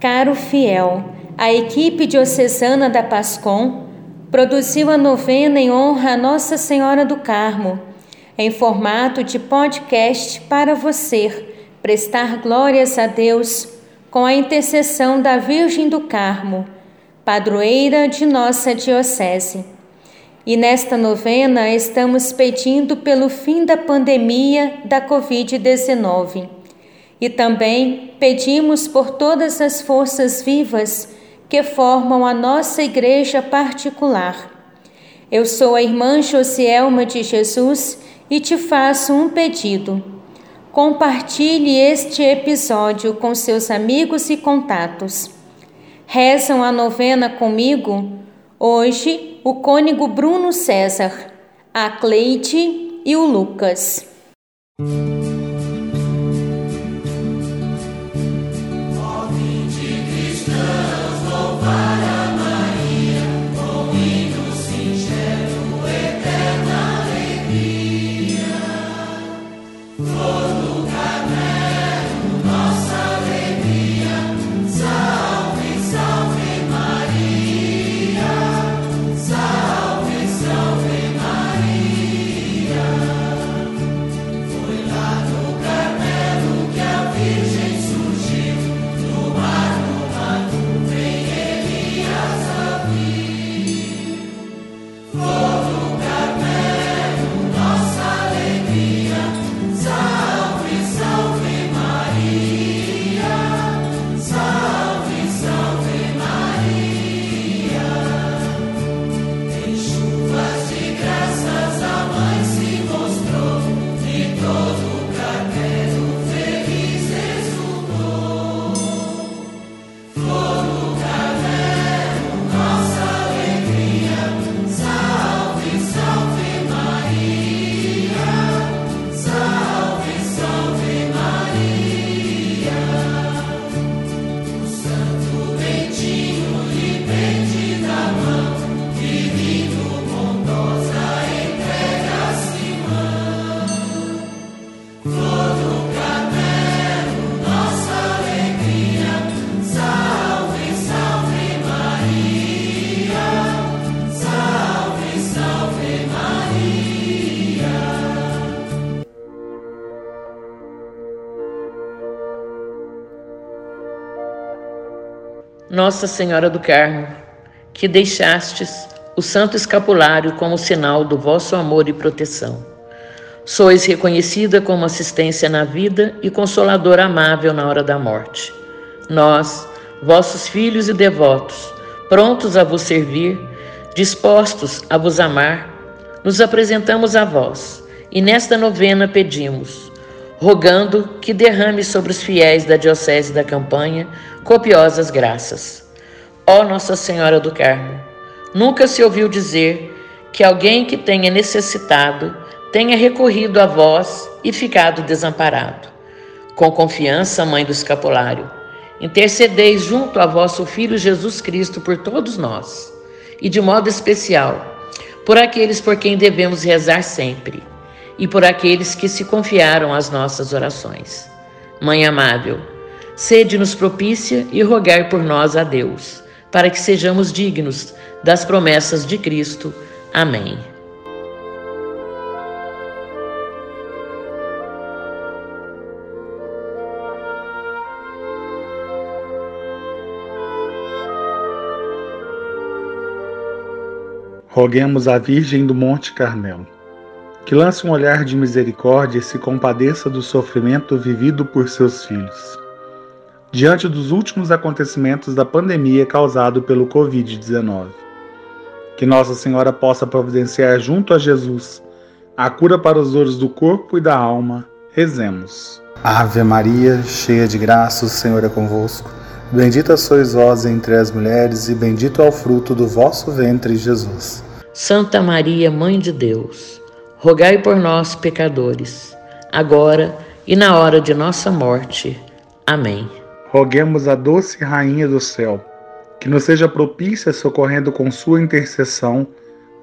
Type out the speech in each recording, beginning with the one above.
Caro fiel, a equipe diocesana da Pascom produziu a novena em honra a Nossa Senhora do Carmo, em formato de podcast para você prestar glórias a Deus com a intercessão da Virgem do Carmo, padroeira de nossa Diocese. E nesta novena estamos pedindo pelo fim da pandemia da Covid-19 e também pedimos por todas as forças vivas que formam a nossa igreja particular. Eu sou a irmã Josielma de Jesus e te faço um pedido. Compartilhe este episódio com seus amigos e contatos. Rezam a novena comigo hoje o cônego Bruno César, a Cleide e o Lucas. Nossa Senhora do Carmo, que deixastes o santo escapulário como sinal do vosso amor e proteção. Sois reconhecida como assistência na vida e consoladora amável na hora da morte. Nós, vossos filhos e devotos, prontos a vos servir, dispostos a vos amar, nos apresentamos a vós e nesta novena pedimos rogando que derrame sobre os fiéis da Diocese da Campanha copiosas graças. Ó Nossa Senhora do Carmo, nunca se ouviu dizer que alguém que tenha necessitado tenha recorrido a vós e ficado desamparado. Com confiança, Mãe do Escapulário, intercedeis junto a vosso Filho Jesus Cristo por todos nós, e de modo especial por aqueles por quem devemos rezar sempre e por aqueles que se confiaram às nossas orações. Mãe amável, sede-nos propícia e rogai por nós a Deus, para que sejamos dignos das promessas de Cristo. Amém. Roguemos à Virgem do Monte Carmelo que lance um olhar de misericórdia e se compadeça do sofrimento vivido por seus filhos. Diante dos últimos acontecimentos da pandemia causado pelo Covid-19, que Nossa Senhora possa providenciar junto a Jesus a cura para os dores do corpo e da alma. Rezemos. Ave Maria, cheia de graça, o Senhor é convosco. Bendita sois vós entre as mulheres, e bendito é o fruto do vosso ventre, Jesus. Santa Maria, Mãe de Deus rogai por nós, pecadores, agora e na hora de nossa morte. Amém. Roguemos a doce Rainha do céu, que nos seja propícia, socorrendo com sua intercessão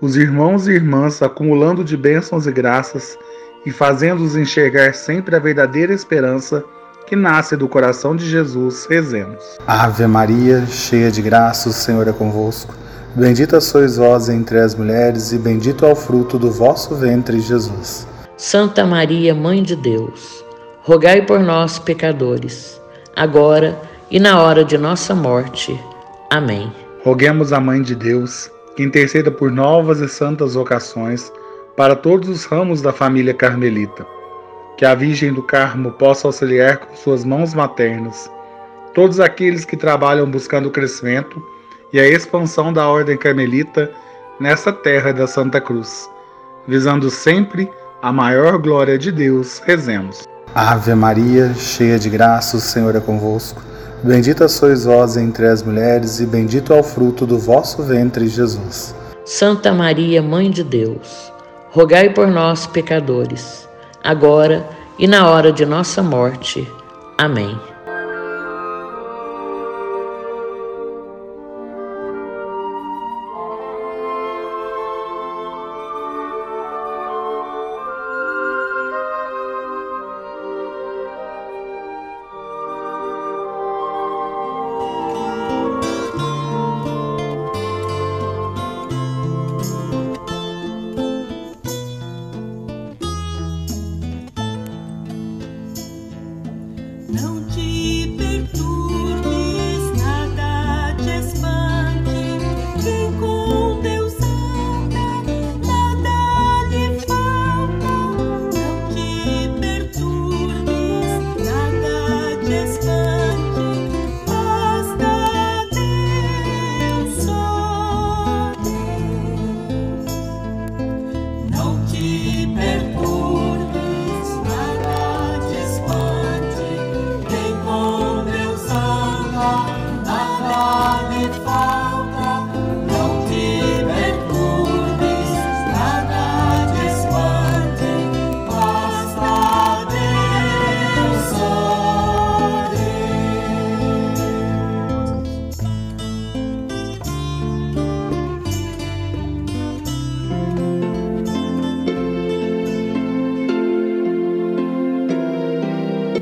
os irmãos e irmãs, acumulando de bênçãos e graças e fazendo-os enxergar sempre a verdadeira esperança que nasce do coração de Jesus, rezemos. Ave Maria, cheia de graça, o Senhor é convosco. Bendita sois vós entre as mulheres, e bendito é o fruto do vosso ventre, Jesus. Santa Maria, Mãe de Deus, rogai por nós, pecadores, agora e na hora de nossa morte. Amém. Roguemos a Mãe de Deus, que interceda por novas e santas vocações para todos os ramos da família carmelita que a Virgem do Carmo possa auxiliar com suas mãos maternas todos aqueles que trabalham buscando o crescimento e a expansão da Ordem Carmelita nessa terra da Santa Cruz, visando sempre a maior glória de Deus, rezemos. Ave Maria, cheia de graça, o Senhor é convosco. Bendita sois vós entre as mulheres, e bendito é o fruto do vosso ventre, Jesus. Santa Maria, Mãe de Deus, rogai por nós, pecadores agora e na hora de nossa morte. Amém.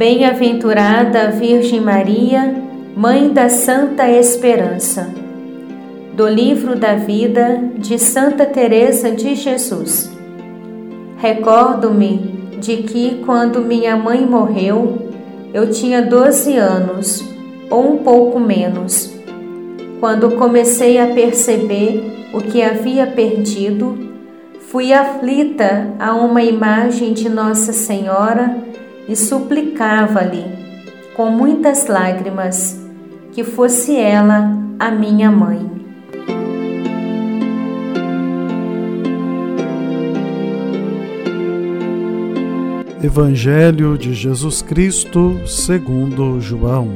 Bem-aventurada Virgem Maria, Mãe da Santa Esperança. Do livro da vida de Santa Teresa de Jesus. Recordo-me de que quando minha mãe morreu, eu tinha 12 anos ou um pouco menos. Quando comecei a perceber o que havia perdido, fui aflita a uma imagem de Nossa Senhora e suplicava-lhe, com muitas lágrimas, que fosse ela a minha mãe. Evangelho de Jesus Cristo segundo João.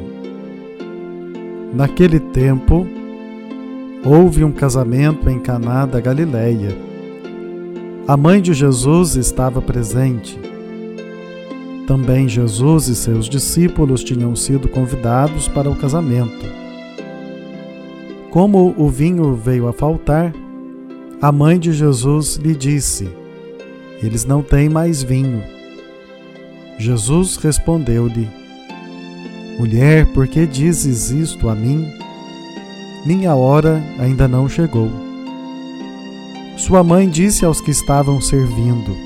Naquele tempo, houve um casamento em Caná da Galileia. A mãe de Jesus estava presente. Também Jesus e seus discípulos tinham sido convidados para o casamento. Como o vinho veio a faltar, a mãe de Jesus lhe disse: Eles não têm mais vinho. Jesus respondeu-lhe: Mulher, por que dizes isto a mim? Minha hora ainda não chegou. Sua mãe disse aos que estavam servindo: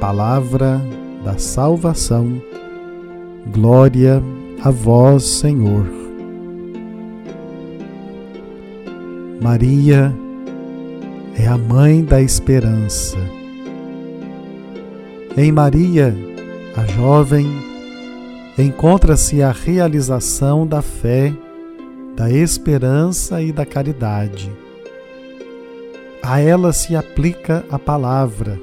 Palavra da salvação. Glória a vós, Senhor. Maria é a mãe da esperança. Em Maria, a jovem, encontra-se a realização da fé, da esperança e da caridade. A ela se aplica a palavra: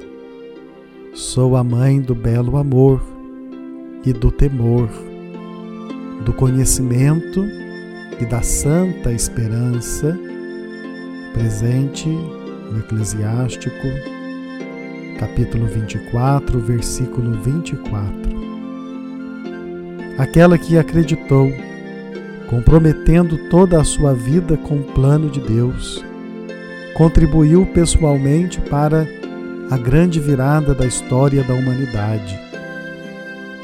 Sou a mãe do belo amor e do temor, do conhecimento e da santa esperança, presente no Eclesiástico, capítulo 24, versículo 24. Aquela que acreditou, comprometendo toda a sua vida com o plano de Deus, contribuiu pessoalmente para a grande virada da história da humanidade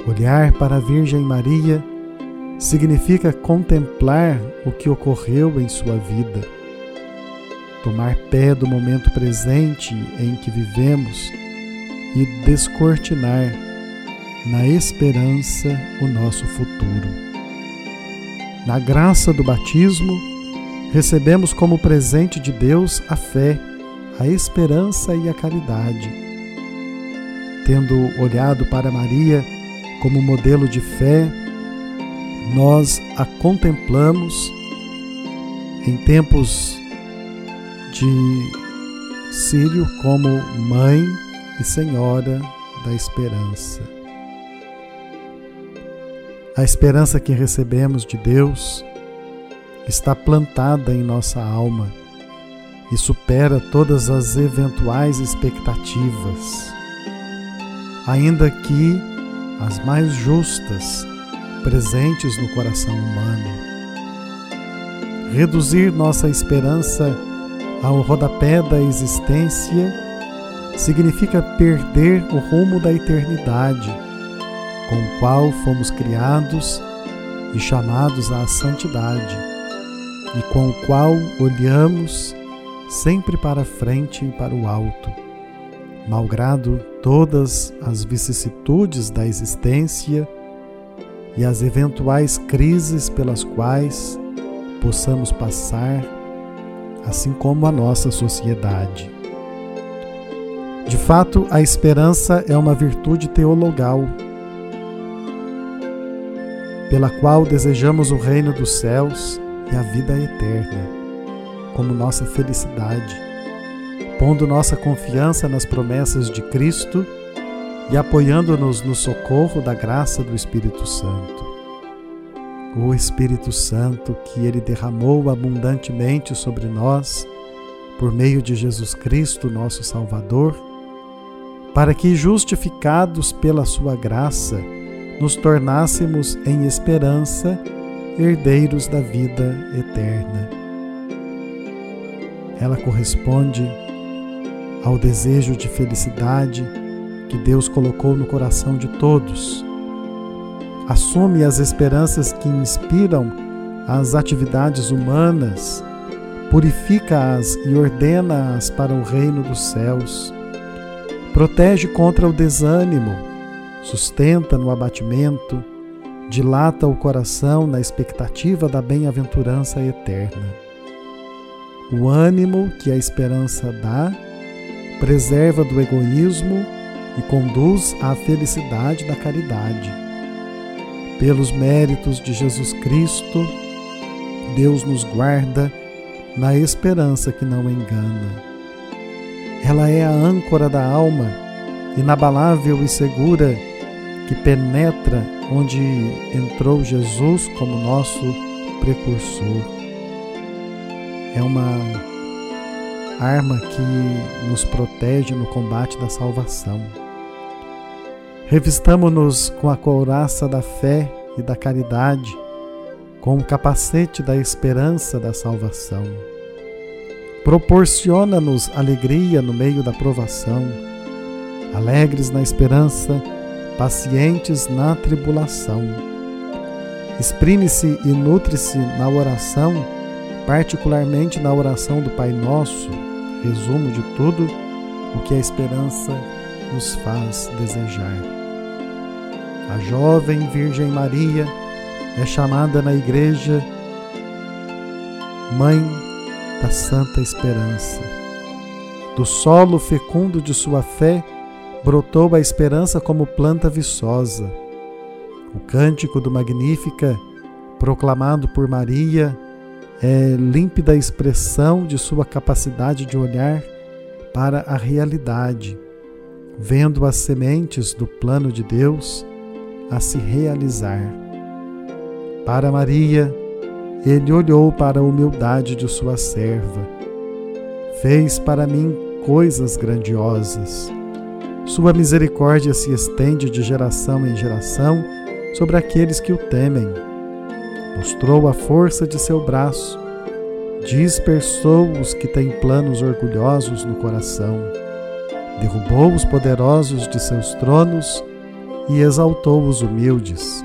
Olhar para a Virgem Maria significa contemplar o que ocorreu em sua vida, tomar pé do momento presente em que vivemos e descortinar na esperança o nosso futuro. Na graça do batismo, recebemos como presente de Deus a fé, a esperança e a caridade. Tendo olhado para Maria, como modelo de fé, nós a contemplamos em tempos de Sírio como Mãe e Senhora da Esperança. A esperança que recebemos de Deus está plantada em nossa alma e supera todas as eventuais expectativas. Ainda que as mais justas, presentes no coração humano. Reduzir nossa esperança ao rodapé da existência significa perder o rumo da eternidade, com o qual fomos criados e chamados à santidade, e com o qual olhamos sempre para frente e para o alto malgrado todas as vicissitudes da existência e as eventuais crises pelas quais possamos passar, assim como a nossa sociedade. De fato, a esperança é uma virtude teologal, pela qual desejamos o reino dos céus e a vida eterna, como nossa felicidade pondo nossa confiança nas promessas de Cristo e apoiando-nos no socorro da graça do Espírito Santo. O Espírito Santo que Ele derramou abundantemente sobre nós, por meio de Jesus Cristo, nosso Salvador, para que, justificados pela Sua graça, nos tornássemos em esperança herdeiros da vida eterna. Ela corresponde ao desejo de felicidade que Deus colocou no coração de todos. Assume as esperanças que inspiram as atividades humanas, purifica-as e ordena-as para o reino dos céus. Protege contra o desânimo, sustenta no abatimento, dilata o coração na expectativa da bem-aventurança eterna. O ânimo que a esperança dá preserva do egoísmo e conduz à felicidade da caridade. Pelos méritos de Jesus Cristo, Deus nos guarda na esperança que não engana. Ela é a âncora da alma, inabalável e segura, que penetra onde entrou Jesus como nosso precursor. É uma arma que nos protege no combate da salvação. Revistamo-nos com a couraça da fé e da caridade, com o capacete da esperança da salvação. Proporciona-nos alegria no meio da provação, alegres na esperança, pacientes na tribulação. Exprime-se e nutre-se na oração, particularmente na oração do Pai Nosso, resumo de tudo o que a esperança nos faz desejar. A jovem Virgem Maria é chamada na Igreja Mãe da Santa Esperança. Do solo fecundo de sua fé brotou a esperança como planta viçosa. O cântico do Magnífica, proclamado por Maria, é límpida expressão de sua capacidade de olhar para a realidade, vendo as sementes do plano de Deus a se realizar. Para Maria, ele olhou para a humildade de sua serva. Fez para mim coisas grandiosas. Sua misericórdia se estende de geração em geração sobre aqueles que o temem. Mostrou a força de seu braço, dispersou os que têm planos orgulhosos no coração, derrubou os poderosos de seus tronos e exaltou os humildes.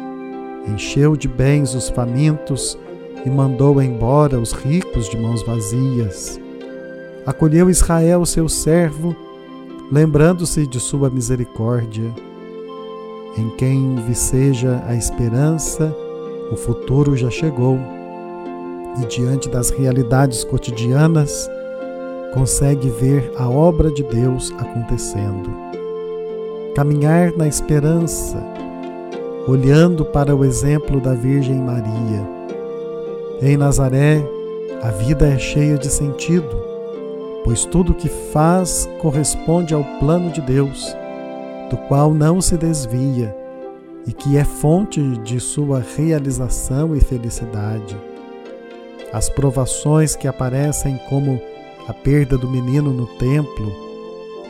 Encheu de bens os famintos e mandou embora os ricos de mãos vazias. Acolheu Israel, seu servo, lembrando-se de sua misericórdia. Em quem viceja a esperança, o futuro já chegou. E diante das realidades cotidianas, consegue ver a obra de Deus acontecendo. Caminhar na esperança, olhando para o exemplo da Virgem Maria em Nazaré, a vida é cheia de sentido, pois tudo o que faz corresponde ao plano de Deus, do qual não se desvia e que é fonte de sua realização e felicidade. As provações que aparecem como a perda do menino no templo,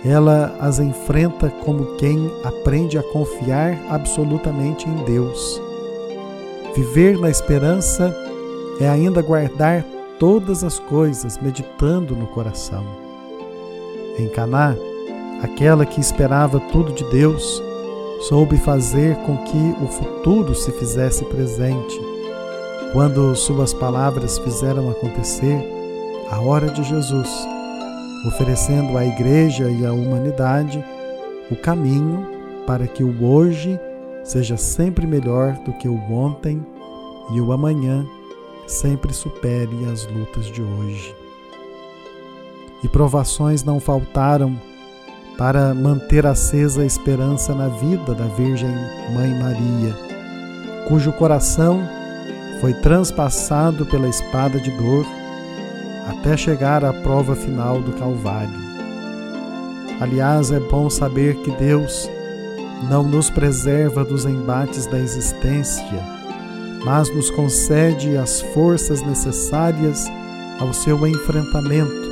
ela as enfrenta como quem aprende a confiar absolutamente em Deus. Viver na esperança é ainda guardar todas as coisas, meditando no coração. Em Caná, aquela que esperava tudo de Deus, soube fazer com que o futuro se fizesse presente. Quando suas palavras fizeram acontecer a hora de Jesus, oferecendo à igreja e à humanidade o caminho para que o hoje seja sempre melhor do que o ontem e o amanhã sempre supere as lutas de hoje. E provações não faltaram para manter acesa a esperança na vida da Virgem Mãe Maria, cujo coração foi transpassado pela espada de dor até chegar à prova final do Calvário. Aliás, é bom saber que Deus não nos preserva dos embates da existência mas nos concede as forças necessárias ao seu enfrentamento.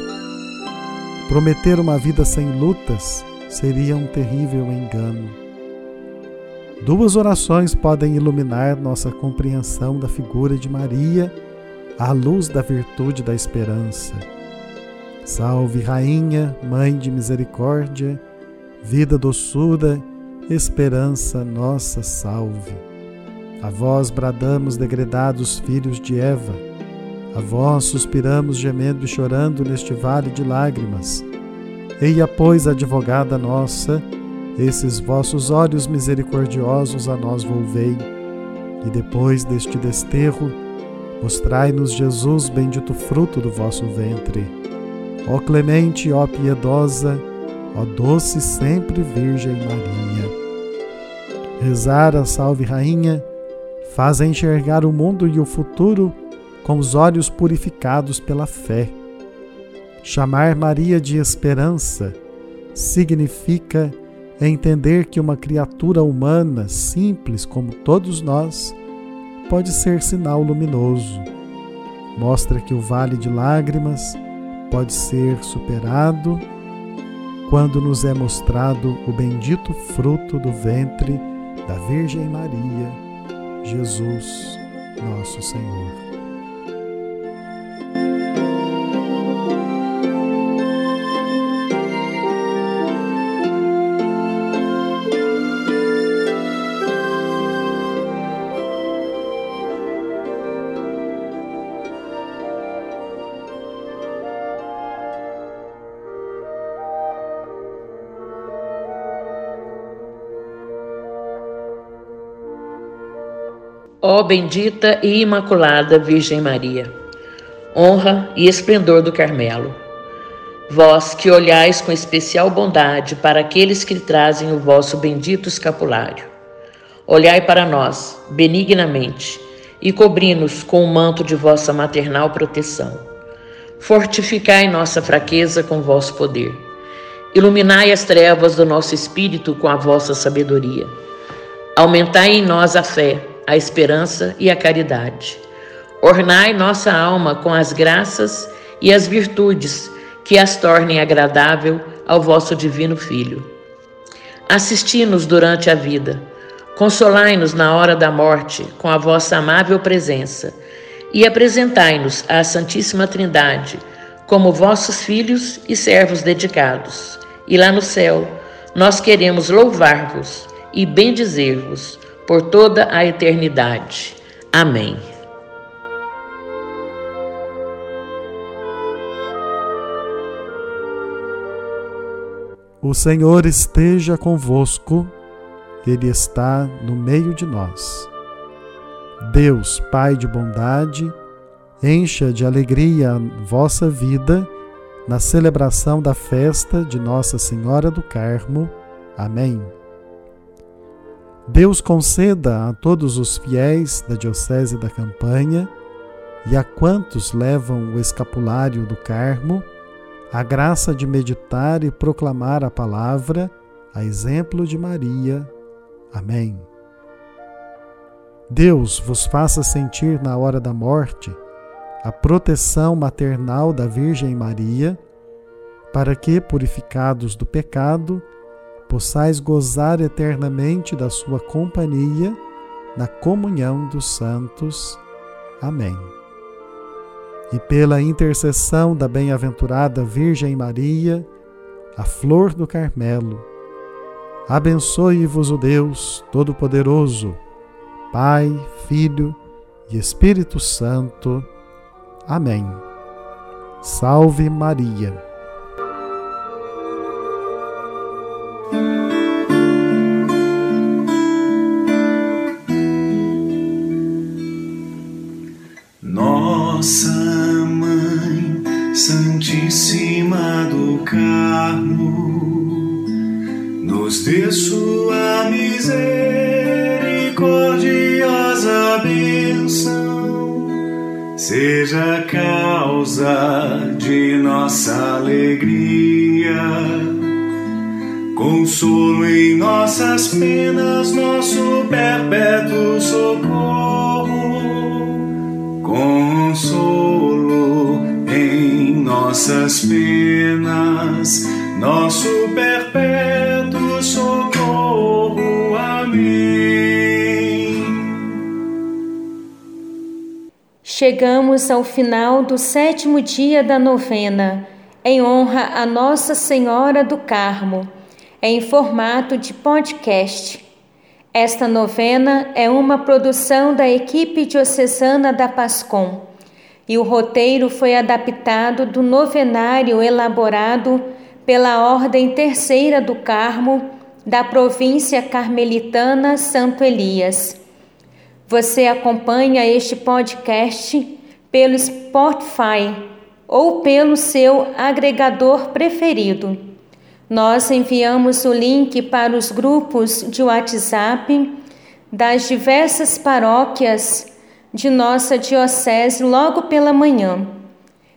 Prometer uma vida sem lutas seria um terrível engano. Duas orações podem iluminar nossa compreensão da figura de Maria à luz da virtude da esperança. Salve, Rainha, Mãe de Misericórdia, vida, doçura, esperança, nossa salve. A vós bradamos, degredados filhos de Eva. A vós suspiramos, gemendo e chorando neste vale de lágrimas. Eia, pois, advogada nossa, esses vossos olhos misericordiosos a nós volvei. E depois deste desterro, mostrai-nos Jesus, bendito fruto do vosso ventre. Ó clemente, ó piedosa, ó doce sempre Virgem Maria. Rezar a Salve Rainha faz enxergar o mundo e o futuro com os olhos purificados pela fé. Chamar Maria de esperança significa entender que uma criatura humana, simples como todos nós, pode ser sinal luminoso. Mostra que o vale de lágrimas pode ser superado quando nos é mostrado o bendito fruto do ventre da Virgem Maria Jesus, nosso Senhor. Ó bendita e imaculada Virgem Maria, honra e esplendor do Carmelo, vós que olhais com especial bondade para aqueles que trazem o vosso bendito escapulário, olhai para nós benignamente e cobri-nos com o manto de vossa maternal proteção. Fortificai nossa fraqueza com vosso poder. Iluminai as trevas do nosso espírito com a vossa sabedoria. Aumentai em nós a fé a esperança e a caridade. Ornai nossa alma com as graças e as virtudes que as tornem agradável ao vosso divino Filho. Assisti-nos durante a vida, consolai-nos na hora da morte com a vossa amável presença e apresentai-nos à Santíssima Trindade como vossos filhos e servos dedicados. E lá no céu, nós queremos louvar-vos e bendizer-vos por toda a eternidade. Amém. O Senhor esteja convosco, Ele está no meio de nós. Deus, Pai de bondade, encha de alegria a vossa vida na celebração da festa de Nossa Senhora do Carmo. Amém. Deus conceda a todos os fiéis da Diocese da Campanha e a quantos levam o escapulário do Carmo a graça de meditar e proclamar a palavra, a exemplo de Maria. Amém. Deus vos faça sentir na hora da morte a proteção maternal da Virgem Maria, para que, purificados do pecado, possais gozar eternamente da sua companhia na comunhão dos santos. Amém. E pela intercessão da bem-aventurada Virgem Maria, a flor do Carmelo, abençoe-vos o Deus Todo-Poderoso, Pai, Filho e Espírito Santo. Amém. Salve Maria. Seja causa de nossa alegria. Consolo em nossas penas, nosso perpétuo socorro consolo em nossas penas, nosso perpétuo Chegamos ao final do sétimo dia da novena, em honra a Nossa Senhora do Carmo, em formato de podcast. Esta novena é uma produção da equipe diocesana da Pascom e o roteiro foi adaptado do novenário elaborado pela Ordem Terceira do Carmo da província carmelitana Santo Elias. Você acompanha este podcast pelo Spotify ou pelo seu agregador preferido. Nós enviamos o link para os grupos de WhatsApp das diversas paróquias de nossa Diocese logo pela manhã.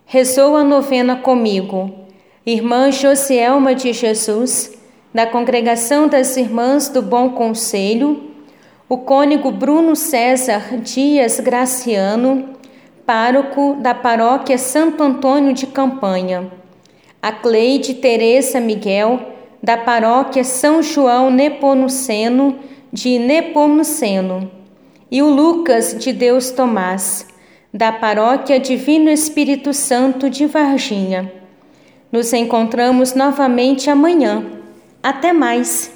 Rezou a novena comigo, Irmã Josielma de Jesus, da Congregação das Irmãs do Bom Conselho, o cônego Bruno César Dias Graciano, pároco da Paróquia Santo Antônio de Campanha a Cleide Teresa Miguel, da paróquia São João Nepomuceno de Nepomuceno, e o Lucas de Deus Tomás, da Paróquia Divino Espírito Santo de Varginha. Nos encontramos novamente amanhã. Até mais!